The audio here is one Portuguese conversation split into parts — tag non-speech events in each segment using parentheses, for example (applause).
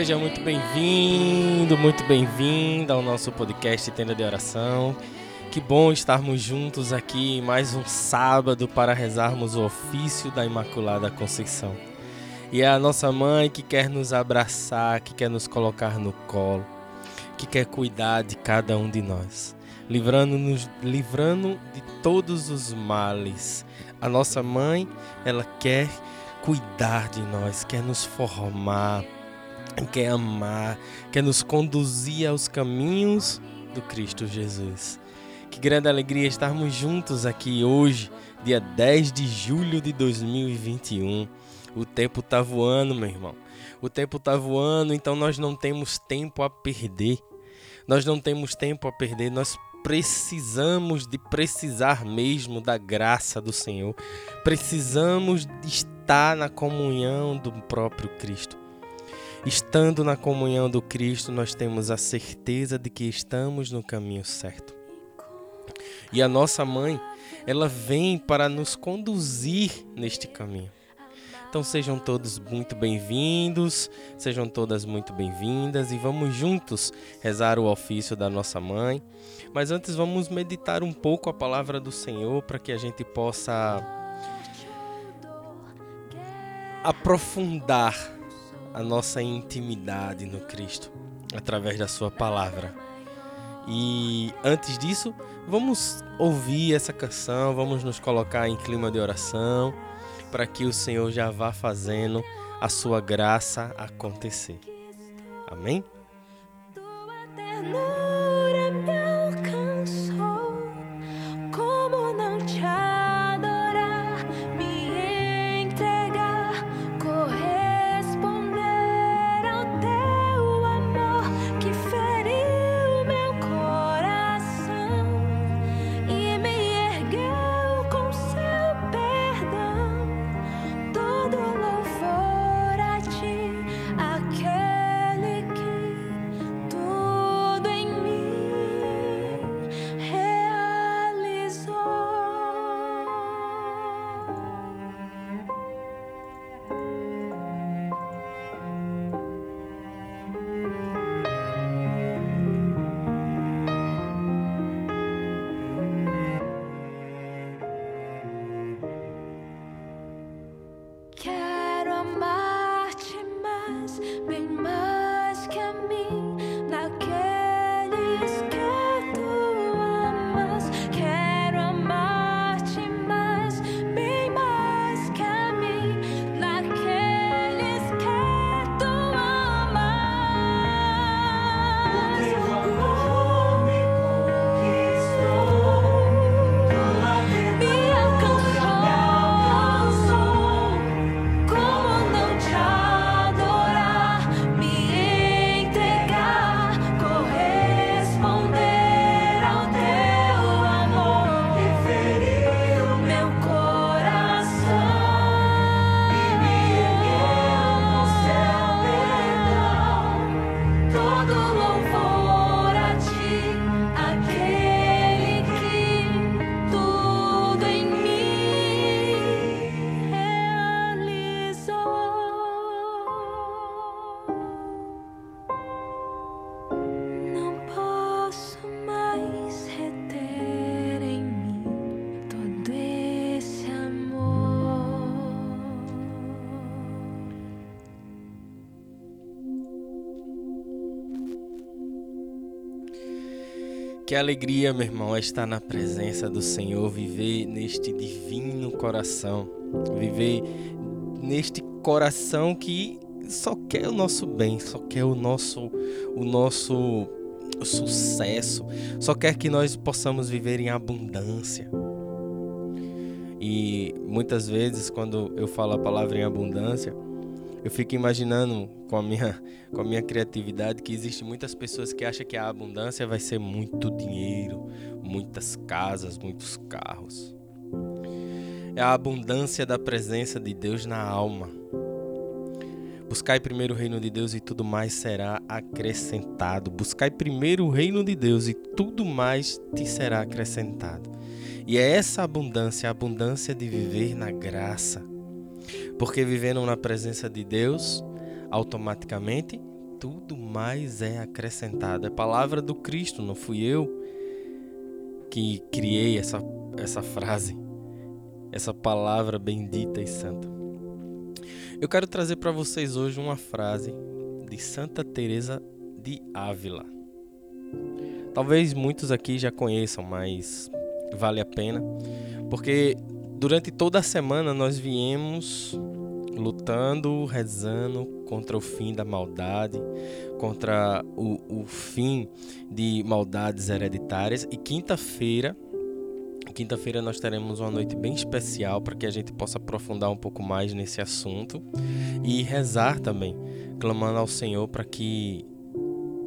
Seja muito bem-vindo, muito bem-vinda ao nosso podcast Tenda de Oração. Que bom estarmos juntos aqui mais um sábado para rezarmos o ofício da Imaculada Conceição. E é a nossa mãe que quer nos abraçar, que quer nos colocar no colo, que quer cuidar de cada um de nós, livrando-nos, livrando de todos os males. A nossa mãe, ela quer cuidar de nós, quer nos formar, quer amar, quer nos conduzir aos caminhos do Cristo Jesus. Que grande alegria estarmos juntos aqui hoje, dia 10 de julho de 2021. O tempo tá voando, meu irmão. O tempo tá voando, então nós não temos tempo a perder. Nós não temos tempo a perder, nós precisamos de precisar mesmo da graça do Senhor. Precisamos de estar na comunhão do próprio Cristo. Estando na comunhão do Cristo, nós temos a certeza de que estamos no caminho certo. E a nossa mãe, ela vem para nos conduzir neste caminho. Então sejam todos muito bem-vindos, sejam todas muito bem-vindas e vamos juntos rezar o ofício da nossa mãe. Mas antes vamos meditar um pouco a palavra do Senhor para que a gente possa aprofundar a nossa intimidade no Cristo através da sua palavra. E antes disso, vamos ouvir essa canção, vamos nos colocar em clima de oração para que o Senhor já vá fazendo a sua graça acontecer. Amém? Tua ternura Que alegria, meu irmão, é estar na presença do Senhor, viver neste divino coração, viver neste coração que só quer o nosso bem, só quer o nosso o nosso sucesso, só quer que nós possamos viver em abundância. E muitas vezes quando eu falo a palavra em abundância, eu fico imaginando com a minha (laughs) com a minha criatividade que existe muitas pessoas que acham que a abundância vai ser muito dinheiro, muitas casas, muitos carros. É a abundância da presença de Deus na alma. Buscai primeiro o reino de Deus e tudo mais será acrescentado. Buscai primeiro o reino de Deus e tudo mais te será acrescentado. E é essa abundância, a abundância de viver na graça, porque vivendo na presença de Deus, automaticamente tudo mais é acrescentado. É palavra do Cristo, não fui eu que criei essa, essa frase, essa palavra bendita e santa. Eu quero trazer para vocês hoje uma frase de Santa Teresa de Ávila. Talvez muitos aqui já conheçam, mas vale a pena, porque durante toda a semana nós viemos lutando, rezando contra o fim da maldade, contra o, o fim de maldades hereditárias. E quinta-feira, quinta-feira nós teremos uma noite bem especial para que a gente possa aprofundar um pouco mais nesse assunto e rezar também, clamando ao Senhor para que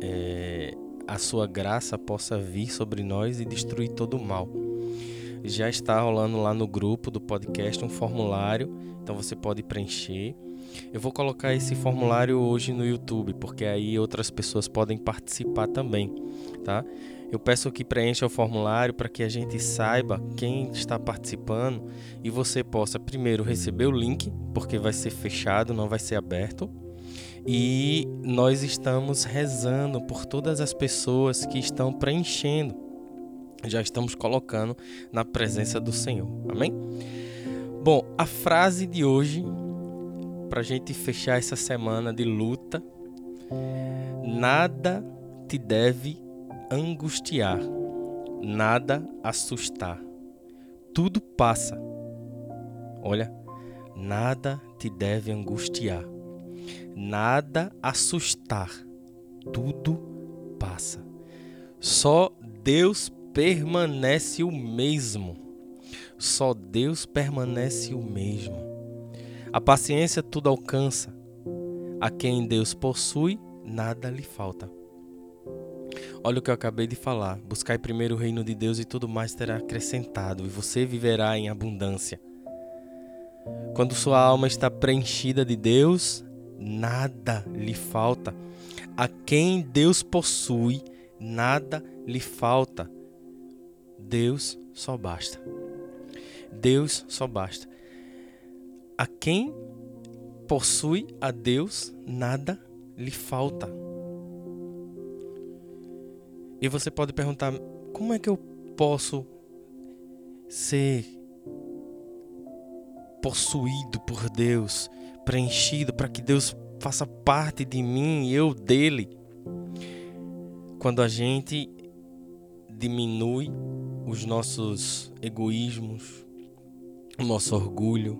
é, a sua graça possa vir sobre nós e destruir todo o mal já está rolando lá no grupo do podcast um formulário, então você pode preencher. Eu vou colocar esse formulário hoje no YouTube, porque aí outras pessoas podem participar também, tá? Eu peço que preencha o formulário para que a gente saiba quem está participando e você possa primeiro receber o link, porque vai ser fechado, não vai ser aberto. E nós estamos rezando por todas as pessoas que estão preenchendo já estamos colocando na presença do Senhor. Amém? Bom, a frase de hoje, para a gente fechar essa semana de luta: nada te deve angustiar, nada assustar, tudo passa. Olha, nada te deve angustiar, nada assustar, tudo passa. Só Deus permanece o mesmo. Só Deus permanece o mesmo. A paciência tudo alcança. A quem Deus possui, nada lhe falta. Olha o que eu acabei de falar. Buscai primeiro o reino de Deus e tudo mais terá acrescentado, e você viverá em abundância. Quando sua alma está preenchida de Deus, nada lhe falta. A quem Deus possui, nada lhe falta. Deus só basta. Deus só basta. A quem possui a Deus, nada lhe falta. E você pode perguntar: como é que eu posso ser possuído por Deus, preenchido para que Deus faça parte de mim e eu dele? Quando a gente diminui os nossos egoísmos, o nosso orgulho.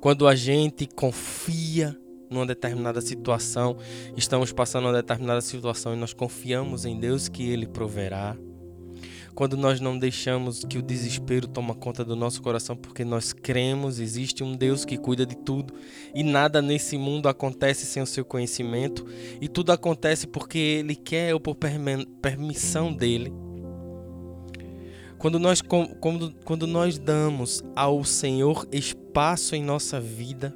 Quando a gente confia numa determinada situação, estamos passando uma determinada situação e nós confiamos em Deus que Ele proverá. Quando nós não deixamos que o desespero toma conta do nosso coração, porque nós cremos, existe um Deus que cuida de tudo e nada nesse mundo acontece sem o seu conhecimento, e tudo acontece porque Ele quer ou por permissão dele. Quando nós, quando, quando nós damos ao Senhor espaço em nossa vida,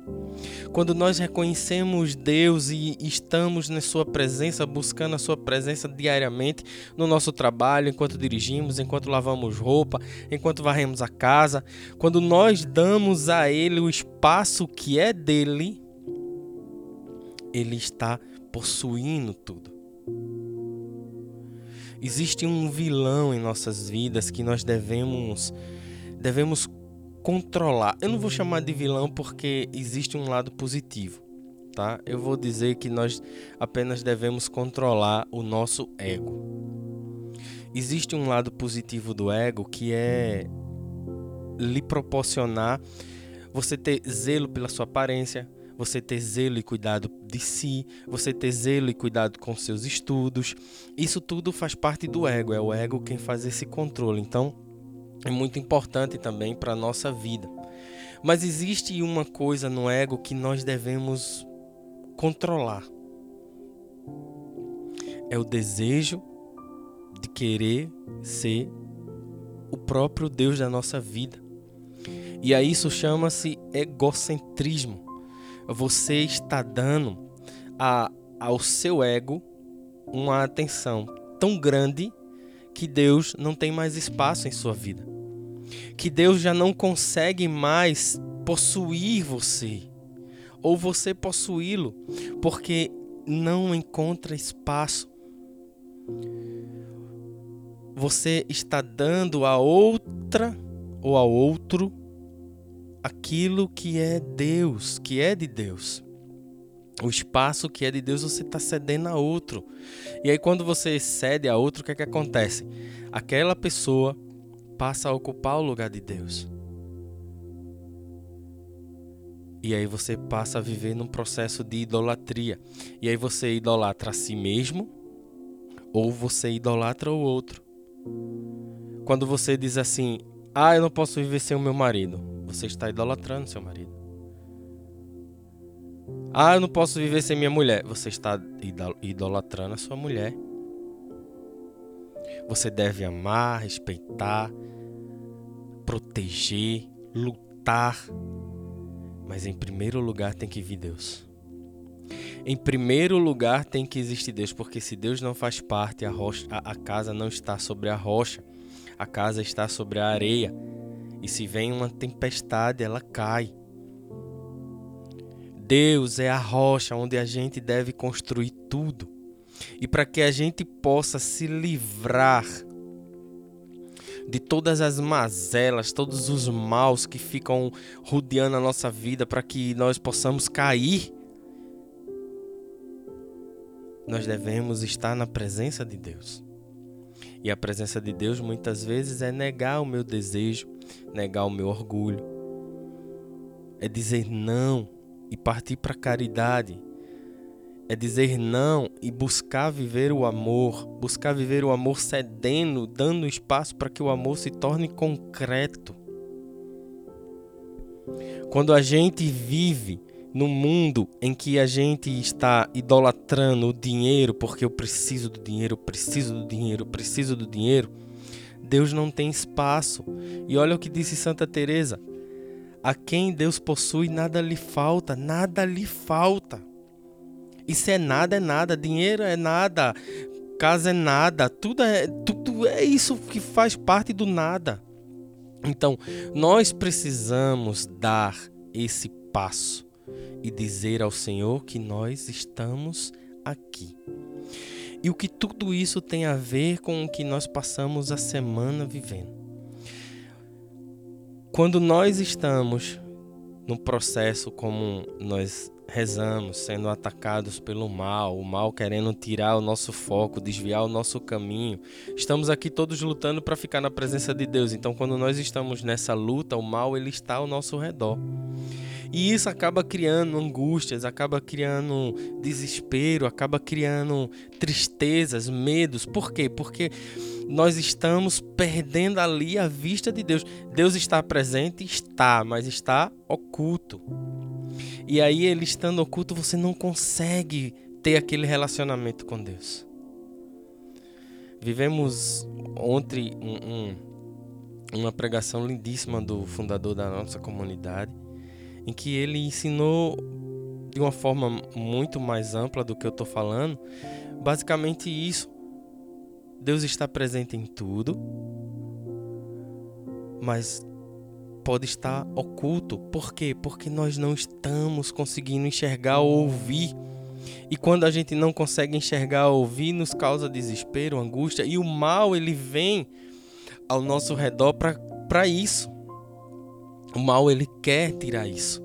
quando nós reconhecemos Deus e estamos na Sua presença, buscando a Sua presença diariamente no nosso trabalho, enquanto dirigimos, enquanto lavamos roupa, enquanto varremos a casa, quando nós damos a Ele o espaço que é dele, Ele está possuindo tudo. Existe um vilão em nossas vidas que nós devemos devemos controlar. Eu não vou chamar de vilão porque existe um lado positivo, tá? Eu vou dizer que nós apenas devemos controlar o nosso ego. existe um lado positivo do ego que é lhe proporcionar você ter zelo pela sua aparência, você ter zelo e cuidado de si, você ter zelo e cuidado com seus estudos. Isso tudo faz parte do ego, é o ego quem faz esse controle. Então, é muito importante também para a nossa vida. Mas existe uma coisa no ego que nós devemos controlar. É o desejo de querer ser o próprio Deus da nossa vida. E a isso chama-se egocentrismo. Você está dando a, ao seu ego uma atenção tão grande que Deus não tem mais espaço em sua vida. Que Deus já não consegue mais possuir você ou você possuí-lo, porque não encontra espaço. Você está dando a outra ou a outro aquilo que é Deus, que é de Deus. O espaço que é de Deus você está cedendo a outro. E aí, quando você cede a outro, o que é que acontece? Aquela pessoa passa a ocupar o lugar de Deus. E aí você passa a viver num processo de idolatria. E aí você idolatra a si mesmo ou você idolatra o outro. Quando você diz assim: "Ah, eu não posso viver sem o meu marido". Você está idolatrando seu marido. Ah, eu não posso viver sem minha mulher. Você está idolatrando a sua mulher. Você deve amar, respeitar, proteger, lutar. Mas em primeiro lugar tem que vir Deus. Em primeiro lugar tem que existir Deus, porque se Deus não faz parte, a, rocha, a, a casa não está sobre a rocha, a casa está sobre a areia. E se vem uma tempestade, ela cai. Deus é a rocha onde a gente deve construir tudo. E para que a gente possa se livrar de todas as mazelas, todos os maus que ficam rodeando a nossa vida, para que nós possamos cair, nós devemos estar na presença de Deus. E a presença de Deus muitas vezes é negar o meu desejo, negar o meu orgulho, é dizer não e partir para a caridade, é dizer não e buscar viver o amor, buscar viver o amor cedendo, dando espaço para que o amor se torne concreto. Quando a gente vive no mundo em que a gente está idolatrando o dinheiro, porque eu preciso do dinheiro, eu preciso do dinheiro, eu preciso do dinheiro, Deus não tem espaço. E olha o que disse Santa Teresa: a quem Deus possui nada lhe falta, nada lhe falta. Isso é nada, é nada, dinheiro é nada, casa é nada, tudo é tudo é isso que faz parte do nada. Então, nós precisamos dar esse passo e dizer ao Senhor que nós estamos aqui. E o que tudo isso tem a ver com o que nós passamos a semana vivendo. Quando nós estamos num processo como nós rezamos, sendo atacados pelo mal, o mal querendo tirar o nosso foco, desviar o nosso caminho. Estamos aqui todos lutando para ficar na presença de Deus. Então, quando nós estamos nessa luta, o mal ele está ao nosso redor. E isso acaba criando angústias, acaba criando desespero, acaba criando tristezas, medos. Por quê? Porque nós estamos perdendo ali a vista de Deus. Deus está presente, está, mas está oculto. E aí, ele estando oculto, você não consegue ter aquele relacionamento com Deus. Vivemos ontem um, um, uma pregação lindíssima do fundador da nossa comunidade em que ele ensinou de uma forma muito mais ampla do que eu estou falando, basicamente isso. Deus está presente em tudo, mas pode estar oculto. Por quê? Porque nós não estamos conseguindo enxergar ou ouvir. E quando a gente não consegue enxergar ou ouvir, nos causa desespero, angústia. E o mal, ele vem ao nosso redor para isso. O mal ele quer tirar isso,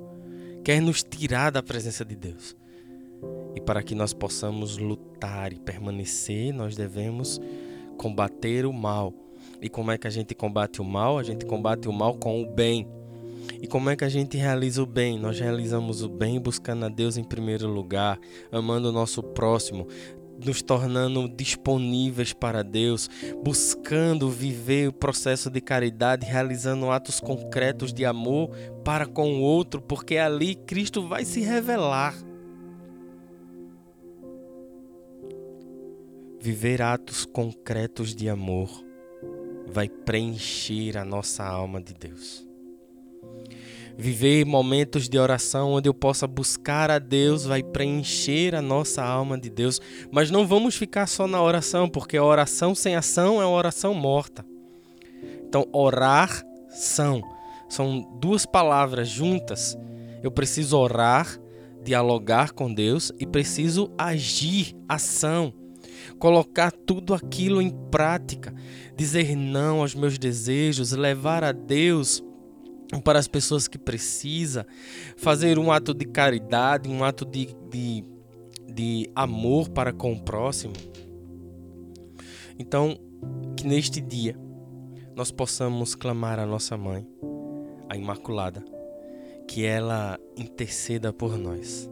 quer nos tirar da presença de Deus. E para que nós possamos lutar e permanecer, nós devemos combater o mal. E como é que a gente combate o mal? A gente combate o mal com o bem. E como é que a gente realiza o bem? Nós realizamos o bem buscando a Deus em primeiro lugar, amando o nosso próximo, nos tornando disponíveis para Deus, buscando viver o processo de caridade, realizando atos concretos de amor para com o outro, porque ali Cristo vai se revelar. Viver atos concretos de amor vai preencher a nossa alma de Deus viver momentos de oração onde eu possa buscar a Deus, vai preencher a nossa alma de Deus. Mas não vamos ficar só na oração, porque a oração sem ação é uma oração morta. Então, orar são são duas palavras juntas. Eu preciso orar, dialogar com Deus e preciso agir, ação. Colocar tudo aquilo em prática, dizer não aos meus desejos, levar a Deus para as pessoas que precisam, fazer um ato de caridade, um ato de, de, de amor para com o próximo. Então, que neste dia nós possamos clamar a nossa mãe, a Imaculada, que ela interceda por nós,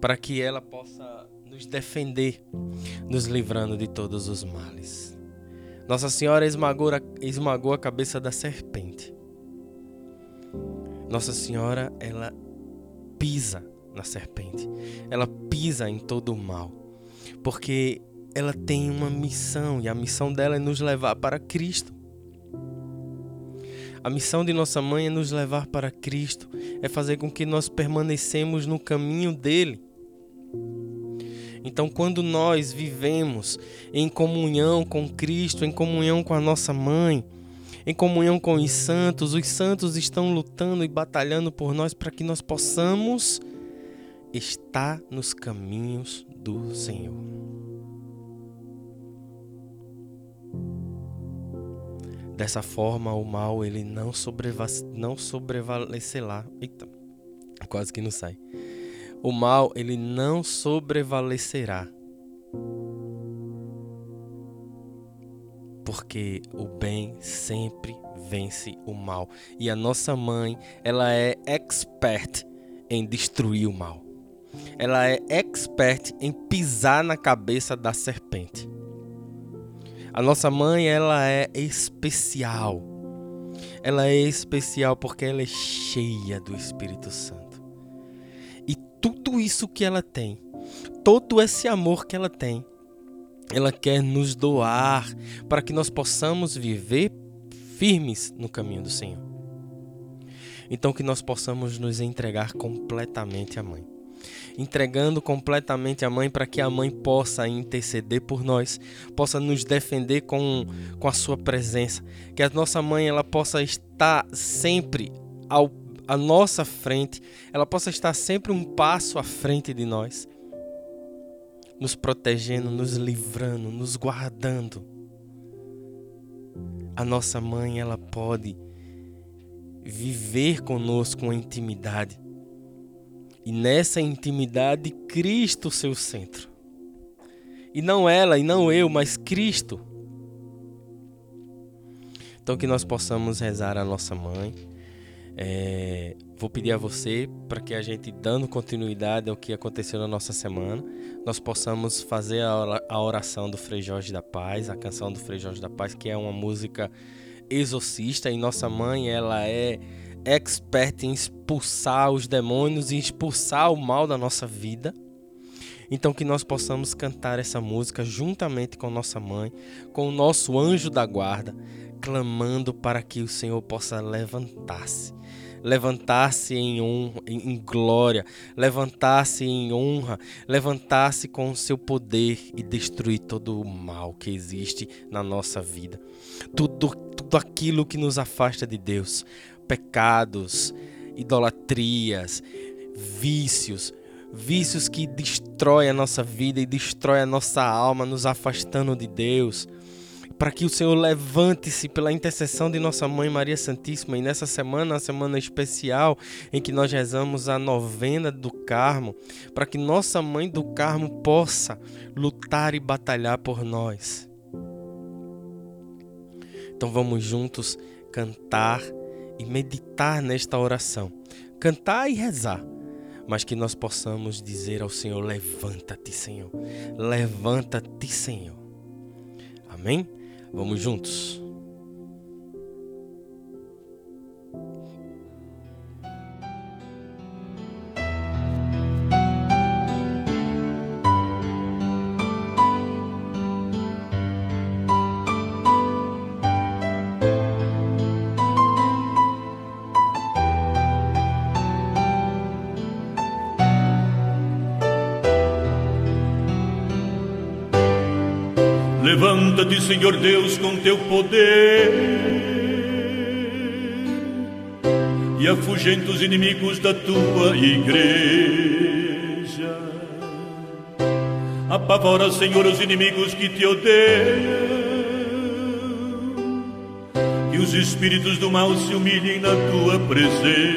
para que ela possa nos defender, nos livrando de todos os males. Nossa Senhora esmagou a, esmagou a cabeça da serpente nossa Senhora, ela pisa na serpente. Ela pisa em todo o mal. Porque ela tem uma missão e a missão dela é nos levar para Cristo. A missão de nossa mãe é nos levar para Cristo, é fazer com que nós permanecemos no caminho dele. Então, quando nós vivemos em comunhão com Cristo, em comunhão com a nossa mãe, em comunhão com os santos. Os santos estão lutando e batalhando por nós para que nós possamos estar nos caminhos do Senhor. Dessa forma, o mal ele não, sobreva não sobrevalecerá. Eita, quase que não sai. O mal ele não sobrevalecerá porque o bem sempre vence o mal. E a nossa mãe, ela é expert em destruir o mal. Ela é expert em pisar na cabeça da serpente. A nossa mãe, ela é especial. Ela é especial porque ela é cheia do Espírito Santo. Tudo isso que ela tem, todo esse amor que ela tem, ela quer nos doar para que nós possamos viver firmes no caminho do Senhor. Então que nós possamos nos entregar completamente à mãe. Entregando completamente à mãe para que a mãe possa interceder por nós, possa nos defender com, com a sua presença, que a nossa mãe ela possa estar sempre ao à nossa frente, ela possa estar sempre um passo à frente de nós nos protegendo, nos livrando, nos guardando. A nossa mãe, ela pode viver conosco uma intimidade. E nessa intimidade, Cristo seu centro. E não ela, e não eu, mas Cristo. Então que nós possamos rezar a nossa mãe. É, vou pedir a você para que a gente, dando continuidade ao que aconteceu na nossa semana, nós possamos fazer a oração do Frei Jorge da Paz, a canção do Frei Jorge da Paz, que é uma música exorcista e nossa mãe, ela é expert em expulsar os demônios e expulsar o mal da nossa vida. Então que nós possamos cantar essa música juntamente com nossa mãe, com o nosso anjo da guarda, clamando para que o Senhor possa levantar-se levantar-se em, em, glória, levantar-se em honra, levantar-se com o seu poder e destruir todo o mal que existe na nossa vida. Tudo, tudo aquilo que nos afasta de Deus, pecados, idolatrias, vícios, vícios que destroem a nossa vida e destrói a nossa alma, nos afastando de Deus para que o Senhor levante-se pela intercessão de nossa Mãe Maria Santíssima e nessa semana, a semana especial em que nós rezamos a novena do Carmo, para que nossa Mãe do Carmo possa lutar e batalhar por nós. Então vamos juntos cantar e meditar nesta oração. Cantar e rezar, mas que nós possamos dizer ao Senhor: Levanta-te, Senhor. Levanta-te, Senhor. Amém? Vamos juntos. Levanta-te, Senhor Deus, com teu poder e afugenta os inimigos da tua igreja. Apavora, Senhor, os inimigos que te odeiam. Que os espíritos do mal se humilhem na tua presença.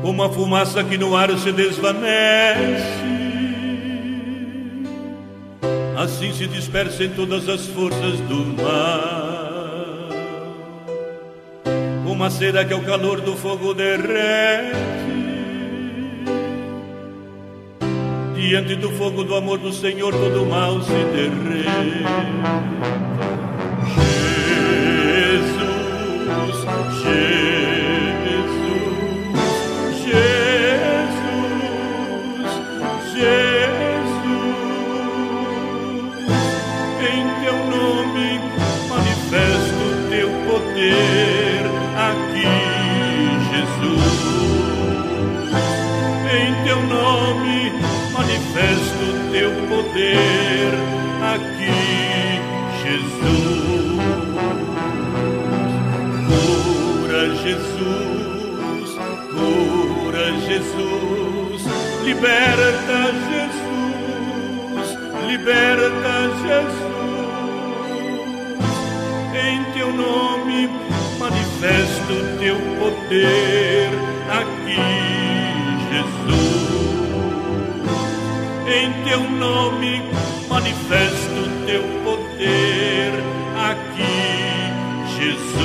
Como a fumaça que no ar se desvanece assim se dispersem todas as forças do mal. Uma cera que ao calor do fogo derrete, diante do fogo do amor do Senhor, todo o mal se derrete. Jesus, Jesus, aqui, Jesus. Cura, Jesus, cura, Jesus, liberta, Jesus, liberta, Jesus. Em teu nome manifesto o teu poder aqui, Jesus. Em teu nome manifesto o teu poder aqui, Jesus.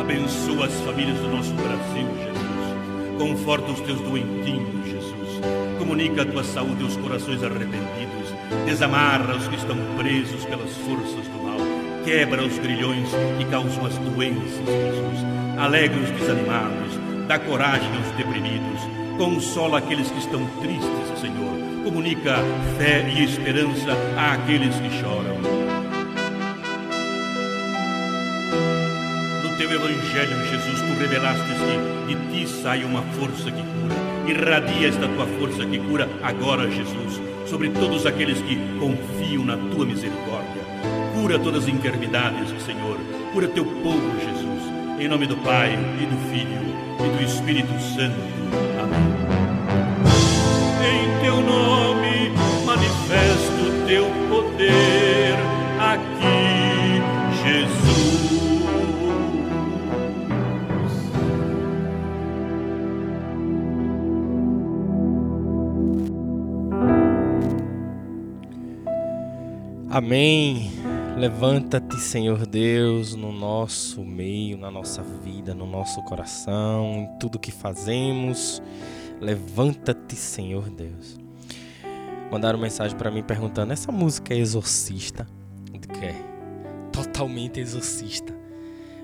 Abençoa as famílias do nosso Brasil, Jesus. Conforta os teus doentinhos, Jesus. Comunica a tua saúde aos corações arrependidos. Desamarra os que estão presos pelas forças do mal. Quebra os grilhões que causam as doenças, Jesus. Alegra os desanimados. Dá coragem aos deprimidos. Consola aqueles que estão tristes, Senhor. Comunica fé e esperança àqueles que choram. No teu evangelho, Jesus, tu revelaste que de ti sai uma força que cura. Irradia esta tua força que cura agora, Jesus, sobre todos aqueles que confiam na tua misericórdia. Cura todas as enfermidades, Senhor. Cura teu povo, Jesus. Em nome do Pai e do Filho e do Espírito Santo. Amém. Em teu nome manifesto o teu poder aqui, Jesus. Amém. Levanta-te, Senhor Deus, no nosso meio, na nossa vida, no nosso coração, em tudo que fazemos. Levanta-te, Senhor Deus. Mandaram mensagem para mim perguntando: essa música é exorcista? Que é? Totalmente exorcista.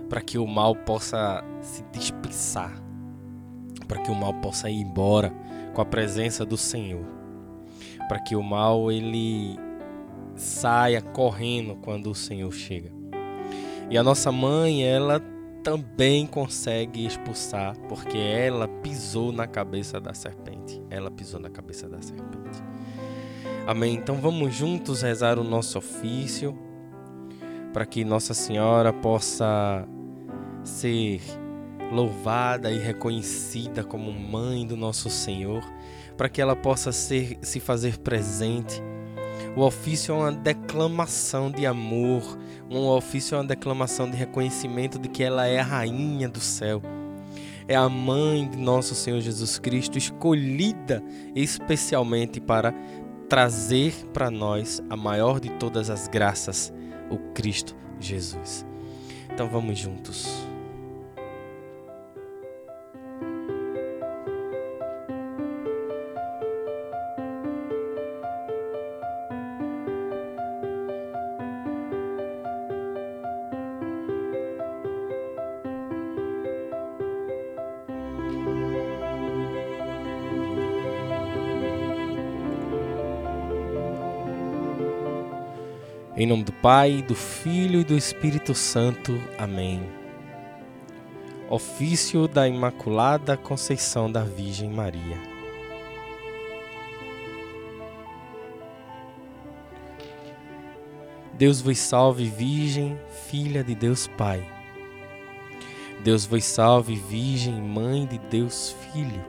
Para que o mal possa se dispersar. Para que o mal possa ir embora com a presença do Senhor. Para que o mal ele saia correndo quando o Senhor chega. E a nossa mãe, ela também consegue expulsar, porque ela pisou na cabeça da serpente. Ela pisou na cabeça da serpente. Amém. Então vamos juntos rezar o nosso ofício para que Nossa Senhora possa ser louvada e reconhecida como mãe do nosso Senhor, para que ela possa ser, se fazer presente o ofício é uma declamação de amor, um ofício é uma declamação de reconhecimento de que ela é a rainha do céu. é a mãe de nosso Senhor Jesus Cristo, escolhida especialmente para trazer para nós a maior de todas as graças, o Cristo Jesus. Então vamos juntos. Nome do Pai, do Filho e do Espírito Santo. Amém. Ofício da Imaculada Conceição da Virgem Maria. Deus vos salve, Virgem, filha de Deus Pai. Deus vos salve, Virgem, mãe de Deus Filho.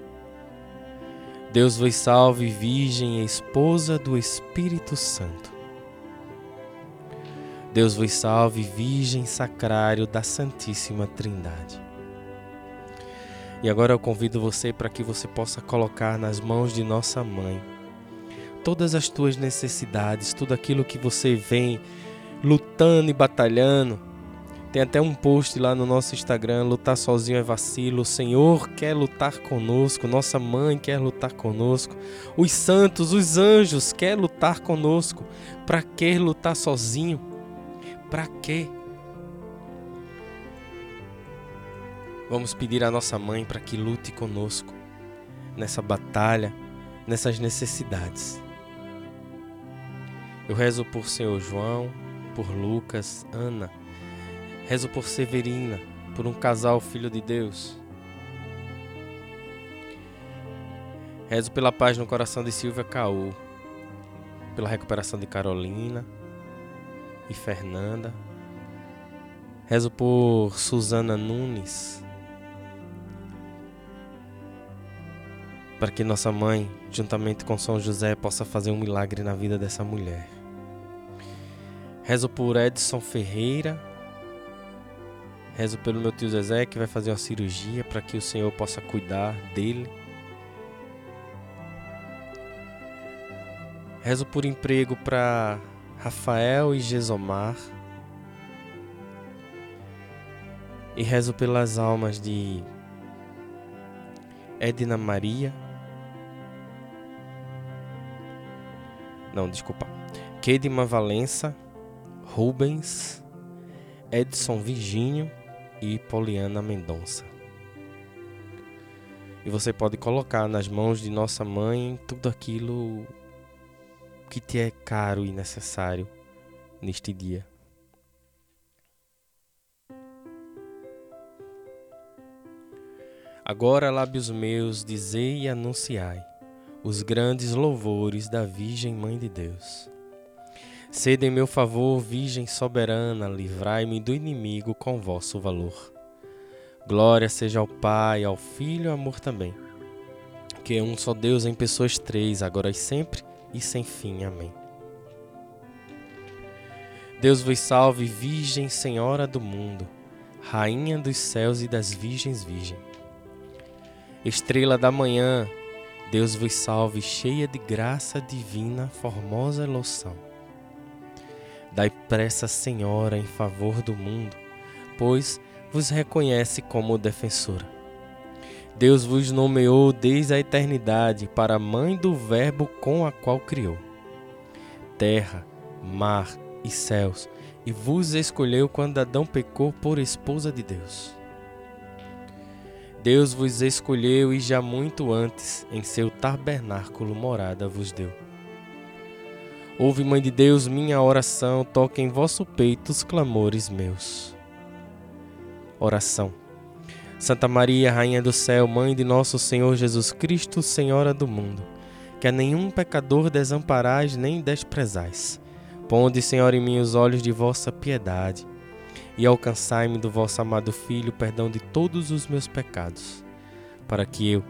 Deus vos salve, Virgem, esposa do Espírito Santo. Deus vos salve, Virgem Sacrário da Santíssima Trindade. E agora eu convido você para que você possa colocar nas mãos de nossa mãe todas as tuas necessidades, tudo aquilo que você vem lutando e batalhando. Tem até um post lá no nosso Instagram: lutar sozinho é vacilo. O Senhor quer lutar conosco, nossa mãe quer lutar conosco, os santos, os anjos quer lutar conosco. Para que lutar sozinho? Para quê? Vamos pedir à nossa mãe para que lute conosco nessa batalha, nessas necessidades. Eu rezo por Senhor João, por Lucas, Ana. Rezo por Severina, por um casal filho de Deus. Rezo pela paz no coração de Silvia Caú, pela recuperação de Carolina e Fernanda. Rezo por Suzana Nunes. Para que nossa mãe, juntamente com São José, possa fazer um milagre na vida dessa mulher. Rezo por Edson Ferreira. Rezo pelo meu tio Zezé, que vai fazer uma cirurgia para que o Senhor possa cuidar dele. Rezo por emprego para Rafael e Gesomar. E rezo pelas almas de Edna Maria. Não, desculpa. Kedima Valença, Rubens, Edson Virgínio e Poliana Mendonça. E você pode colocar nas mãos de nossa mãe tudo aquilo que te é caro e necessário neste dia. Agora, lábios meus, dizei e anunciai os grandes louvores da Virgem Mãe de Deus. Sede em meu favor, Virgem soberana, livrai-me do inimigo com vosso valor. Glória seja ao Pai, ao Filho e ao amor também, que é um só Deus em pessoas três, agora e sempre e sem fim. Amém. Deus vos salve, Virgem Senhora do mundo, Rainha dos céus e das virgens Virgem. Estrela da manhã, Deus vos salve, cheia de graça divina, formosa loção. Dai pressa, Senhora, em favor do mundo, pois vos reconhece como defensora. Deus vos nomeou desde a eternidade para a mãe do Verbo com a qual criou terra, mar e céus, e vos escolheu quando Adão pecou por esposa de Deus. Deus vos escolheu e já muito antes em seu tabernáculo morada vos deu. Ouve, Mãe de Deus, minha oração, toque em vosso peito os clamores meus. Oração. Santa Maria, Rainha do Céu, Mãe de nosso Senhor Jesus Cristo, Senhora do mundo, que a nenhum pecador desamparais nem desprezais. Ponde, Senhor, em mim os olhos de vossa piedade e alcançai-me do vosso amado Filho perdão de todos os meus pecados, para que eu,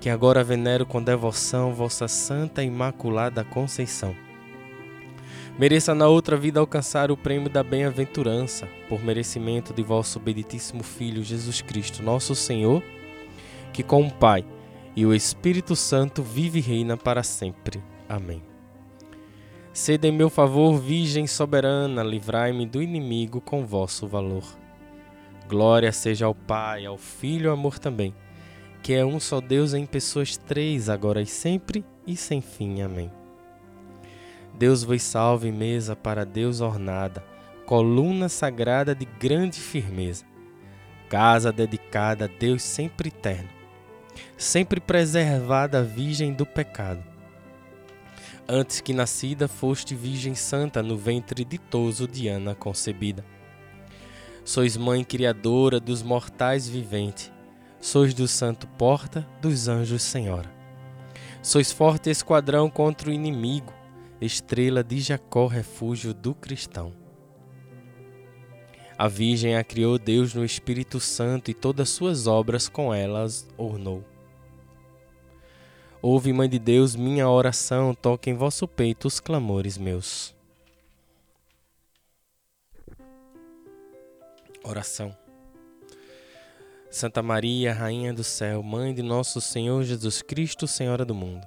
que agora venero com devoção vossa Santa Imaculada Conceição, mereça na outra vida alcançar o prêmio da bem-aventurança, por merecimento de vosso benditíssimo Filho Jesus Cristo, nosso Senhor. que com o Pai e o Espírito Santo vive e reina para sempre. Amém. Sede em meu favor, Virgem soberana, livrai-me do inimigo com vosso valor. Glória seja ao Pai, ao Filho e ao amor também, que é um só Deus em pessoas três, agora e sempre e sem fim. Amém. Deus vos salve, mesa para Deus ornada, coluna sagrada de grande firmeza, casa dedicada a Deus sempre eterno, sempre preservada virgem do pecado Antes que nascida, foste Virgem Santa no ventre ditoso de Ana concebida. Sois Mãe Criadora dos mortais vivente, sois do Santo Porta dos Anjos Senhora. Sois forte esquadrão contra o inimigo, estrela de Jacó, refúgio do cristão. A Virgem a criou Deus no Espírito Santo e todas suas obras com elas ornou. Ouve, Mãe de Deus, minha oração, toque em vosso peito os clamores meus. Oração. Santa Maria, Rainha do céu, Mãe de nosso Senhor Jesus Cristo, Senhora do mundo,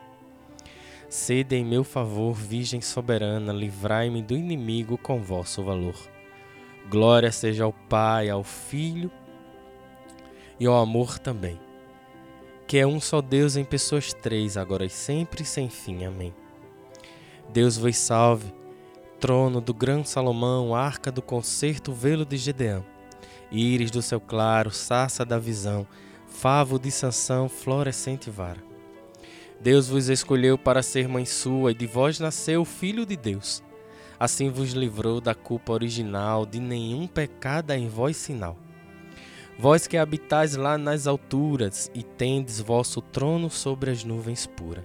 Sede em meu favor, Virgem soberana, livrai-me do inimigo com vosso valor. Glória seja ao Pai, ao Filho e ao amor também que é um só Deus em pessoas três, agora e sempre sem fim. Amém. Deus vos salve, trono do grande Salomão, arca do concerto, velo de Gedeão, íris do céu claro, sarça da visão, favo de Sansão, florescente vara. Deus vos escolheu para ser mãe sua, e de vós nasceu o Filho de Deus. Assim vos livrou da culpa original, de nenhum pecado em vós sinal. Vós que habitais lá nas alturas e tendes vosso trono sobre as nuvens puras.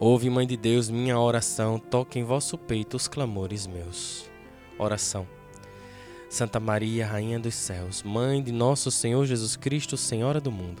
Ouve, Mãe de Deus, minha oração, toque em vosso peito os clamores meus. Oração. Santa Maria, Rainha dos céus, Mãe de nosso Senhor Jesus Cristo, Senhora do mundo,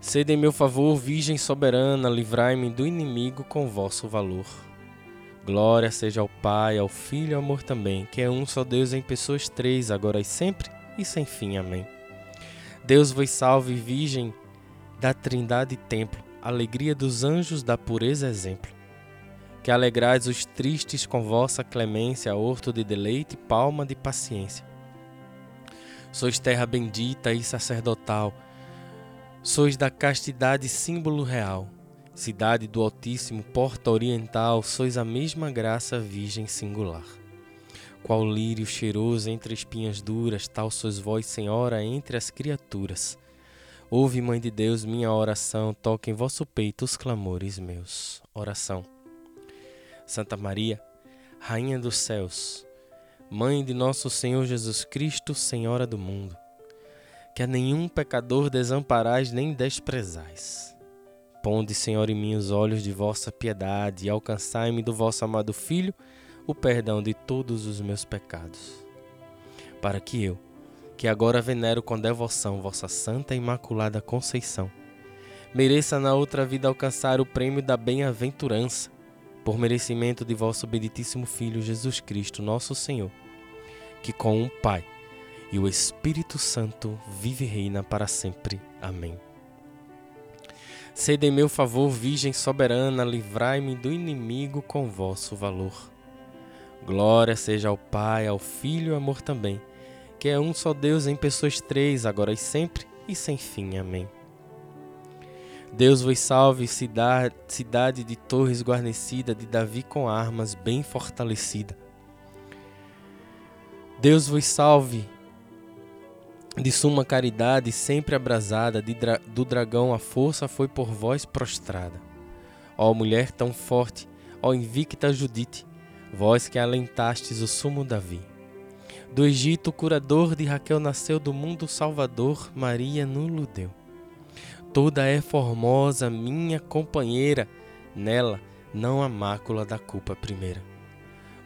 Sede em meu favor, Virgem soberana, livrai-me do inimigo com vosso valor. Glória seja ao Pai, ao Filho e ao amor também, que é um só Deus em pessoas três, agora e sempre e sem fim. Amém. Deus vos salve, Virgem da Trindade e Templo, alegria dos anjos da pureza exemplo. Que alegrais os tristes com vossa clemência, horto de deleite, palma de paciência. Sois terra bendita e sacerdotal, sois da castidade símbolo real Cidade do Altíssimo, porta oriental, sois a mesma graça virgem singular. Qual lírio cheiroso entre espinhas duras, tal sois vós, Senhora, entre as criaturas. Ouve, Mãe de Deus, minha oração, toque em vosso peito os clamores meus. Oração. Santa Maria, Rainha dos céus, Mãe de nosso Senhor Jesus Cristo, Senhora do mundo, que a nenhum pecador desamparais nem desprezais Ponde, Senhor, em mim os olhos de vossa piedade e alcançai-me do vosso amado Filho o perdão de todos os meus pecados. Para que eu, que agora venero com devoção vossa Santa e Imaculada Conceição, mereça na outra vida alcançar o prêmio da bem-aventurança, por merecimento de vosso benditíssimo Filho Jesus Cristo, nosso Senhor, que com o Pai e o Espírito Santo vive e reina para sempre. Amém. Sede em meu favor, Virgem soberana, livrai-me do inimigo com vosso valor. Glória seja ao Pai, ao Filho e ao amor também, que é um só Deus em pessoas três, agora e sempre e sem fim. Amém. Deus vos salve, cidade, cidade de torres guarnecida, de Davi com armas bem fortalecida. Deus vos salve, de suma caridade sempre abrasada, dra do dragão a força foi por vós prostrada. Ó mulher tão forte, ó invicta Judite, vós que alentastes o sumo Davi. Do Egito, o curador de Raquel nasceu do mundo salvador, Maria nulo deu. Toda é formosa, minha companheira, nela não há mácula da culpa primeira.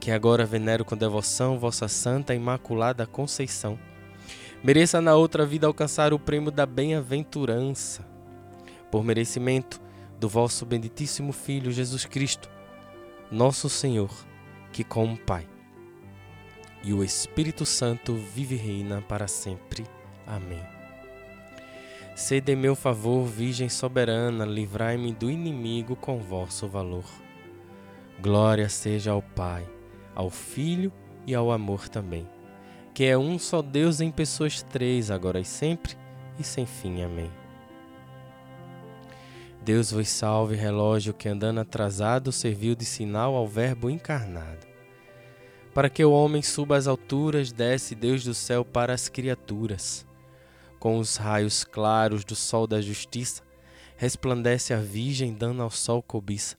que agora venero com devoção vossa Santa Imaculada Conceição, mereça na outra vida alcançar o prêmio da bem-aventurança, por merecimento do vosso benditíssimo Filho Jesus Cristo, nosso Senhor, que como Pai e o Espírito Santo vive e reina para sempre. Amém. Sede meu favor, Virgem soberana, livrai-me do inimigo com vosso valor. Glória seja ao Pai, ao Filho e ao amor também, que é um só Deus em pessoas três, agora e sempre e sem fim. Amém. Deus vos salve, relógio que andando atrasado serviu de sinal ao Verbo encarnado. Para que o homem suba às alturas, desce Deus do céu para as criaturas. Com os raios claros do sol da justiça, resplandece a Virgem, dando ao sol cobiça.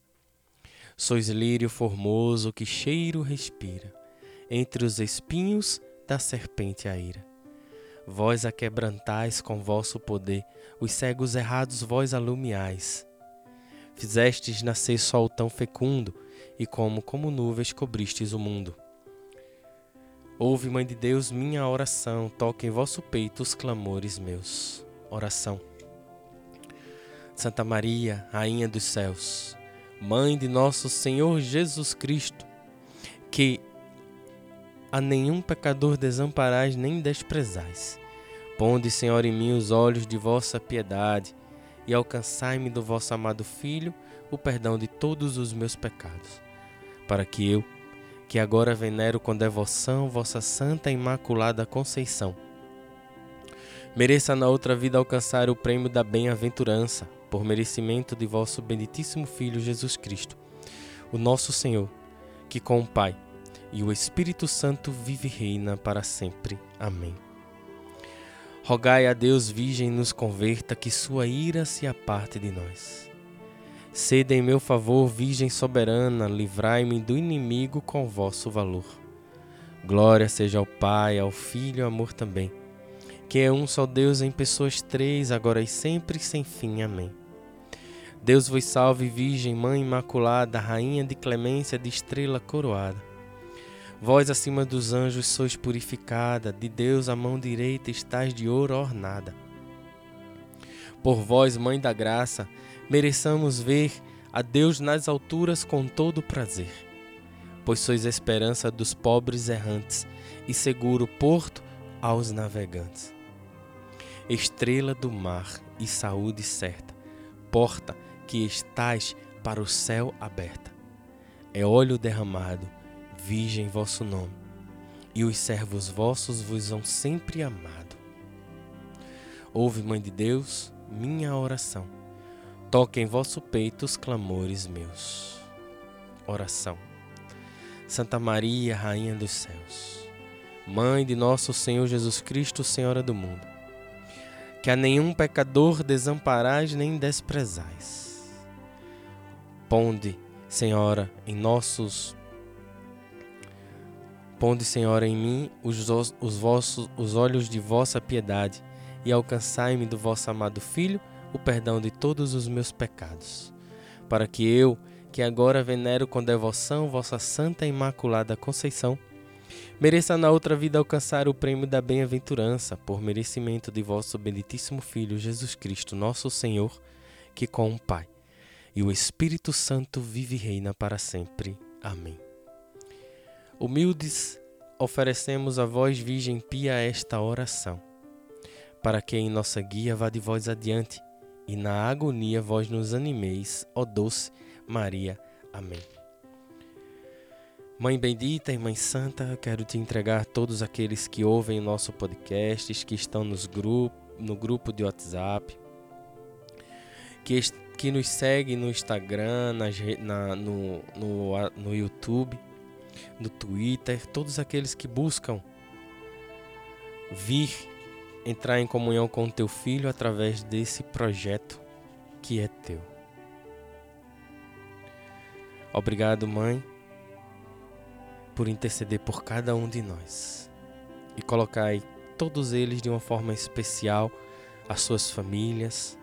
Sois lírio formoso que cheiro respira, entre os espinhos da serpente a ira. Vós a quebrantais com vosso poder, os cegos errados vós alumiais. Fizestes nascer sol tão fecundo, e como como nuvens cobristes o mundo. Ouve, Mãe de Deus, minha oração, toque em vosso peito os clamores meus. Oração. Santa Maria, Rainha dos céus, Mãe de nosso Senhor Jesus Cristo, que a nenhum pecador desamparais nem desprezais. Ponde, Senhor, em mim os olhos de vossa piedade e alcançai-me do vosso amado Filho o perdão de todos os meus pecados, para que eu, que agora venero com devoção vossa Santa Imaculada Conceição. Mereça na outra vida alcançar o prêmio da bem-aventurança, por merecimento de vosso benditíssimo Filho Jesus Cristo, o nosso Senhor, que com o Pai e o Espírito Santo vive e reina para sempre. Amém. Rogai a Deus, Virgem, nos converta, que sua ira se aparte de nós. Sede em meu favor, Virgem soberana, livrai-me do inimigo com vosso valor. Glória seja ao Pai, ao Filho e ao amor também, que é um só Deus em pessoas três, agora e sempre sem fim. Amém. Deus vos salve, Virgem, Mãe Imaculada, Rainha de clemência, de estrela coroada. Vós acima dos anjos sois purificada, de Deus a mão direita estás de ouro ornada. Por vós, Mãe da Graça, mereçamos ver a Deus nas alturas com todo prazer, pois sois esperança dos pobres errantes e seguro porto aos navegantes. Estrela do mar e saúde certa, porta que estás para o céu aberta. É óleo derramado, virgem vosso nome, e os servos vossos vos hão sempre amado. Ouve, Mãe de Deus, minha oração Toque em vosso peito os clamores meus. Oração. Santa Maria, Rainha dos céus, Mãe de nosso Senhor Jesus Cristo, Senhora do mundo, que a nenhum pecador desamparais nem desprezais. Ponde, Senhora, em nossos Ponde, Senhora, em mim os, os vossos os olhos de vossa piedade e alcançai-me do vosso amado Filho o perdão de todos os meus pecados, para que eu, que agora venero com devoção vossa Santa Imaculada Conceição, mereça na outra vida alcançar o prêmio da bem-aventurança, por merecimento de vosso benditíssimo Filho Jesus Cristo, nosso Senhor, que com o Pai e o Espírito Santo vive e reina para sempre. Amém. Humildes, oferecemos a vós, Virgem Pia, esta oração, para que em nossa guia vá de vós adiante e na agonia vós nos animeis, ó doce Maria. Amém. Mãe bendita e Mãe Santa, quero te entregar todos aqueles que ouvem o nosso podcast, que estão nos grupo, no grupo de WhatsApp, que, que nos seguem no Instagram, nas, na, no, no, no YouTube, no Twitter, todos aqueles que buscam vir entrar em comunhão com o teu filho através desse projeto que é teu. Obrigado, mãe por interceder por cada um de nós e colocai todos eles de uma forma especial as suas famílias,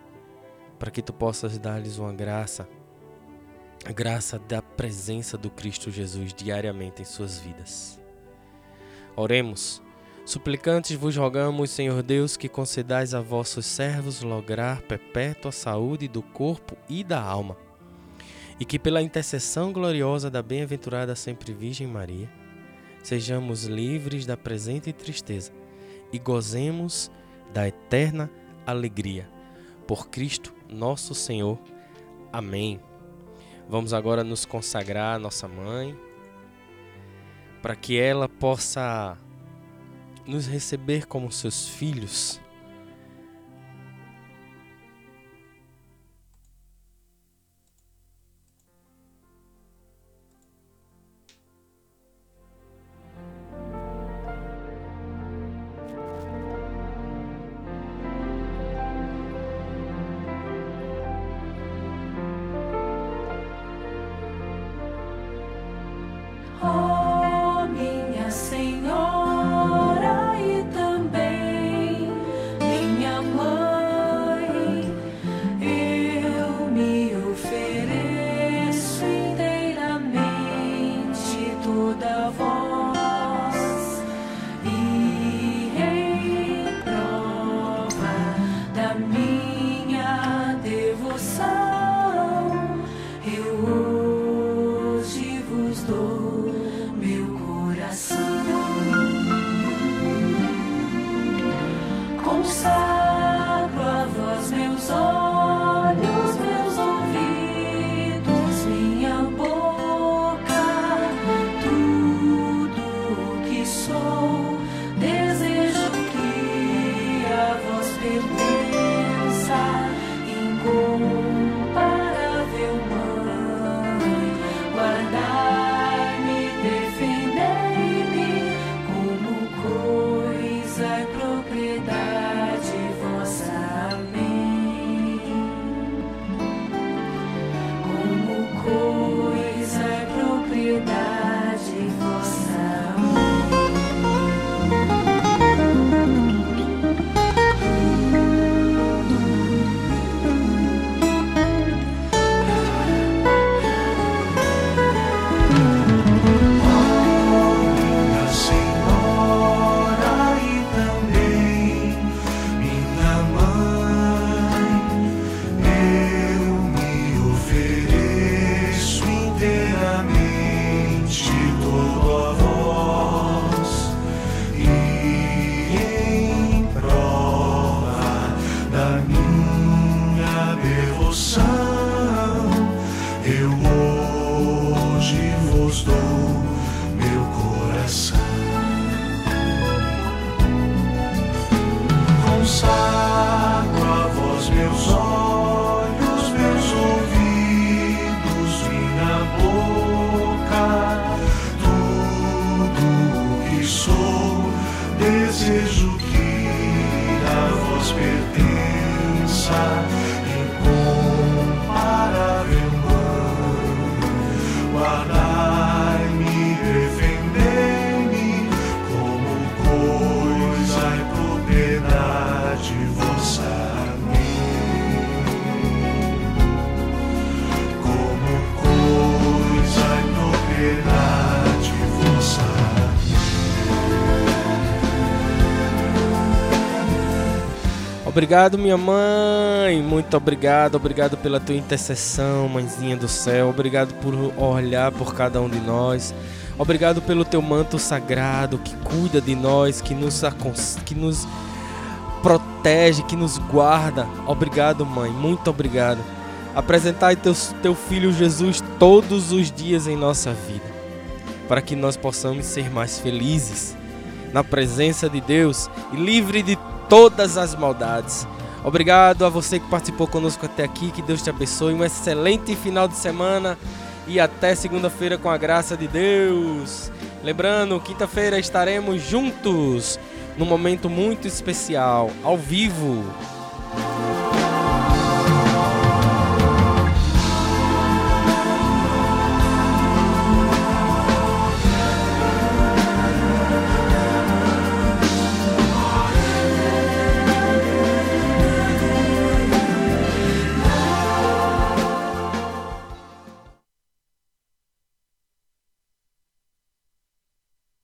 para que tu possas dar-lhes uma graça, a graça da presença do Cristo Jesus diariamente em suas vidas. Oremos. Suplicantes vos rogamos, Senhor Deus, que concedais a vossos servos lograr perpétua saúde do corpo e da alma e que pela intercessão gloriosa da bem-aventurada sempre Virgem Maria, sejamos livres da presente tristeza e gozemos da eterna alegria. Por Cristo nosso Senhor. Amém. Vamos agora nos consagrar à nossa mãe, para que ela possa nos receber como seus filhos Obrigado, minha mãe. Muito obrigado. Obrigado pela tua intercessão, mãezinha do céu. Obrigado por olhar por cada um de nós. Obrigado pelo teu manto sagrado que cuida de nós, que nos, que nos protege, que nos guarda. Obrigado, mãe. Muito obrigado. Apresentai teu, teu filho Jesus todos os dias em nossa vida, para que nós possamos ser mais felizes na presença de Deus e livre de todas as maldades. Obrigado a você que participou conosco até aqui. Que Deus te abençoe. Um excelente final de semana e até segunda-feira com a graça de Deus. Lembrando, quinta-feira estaremos juntos num momento muito especial, ao vivo.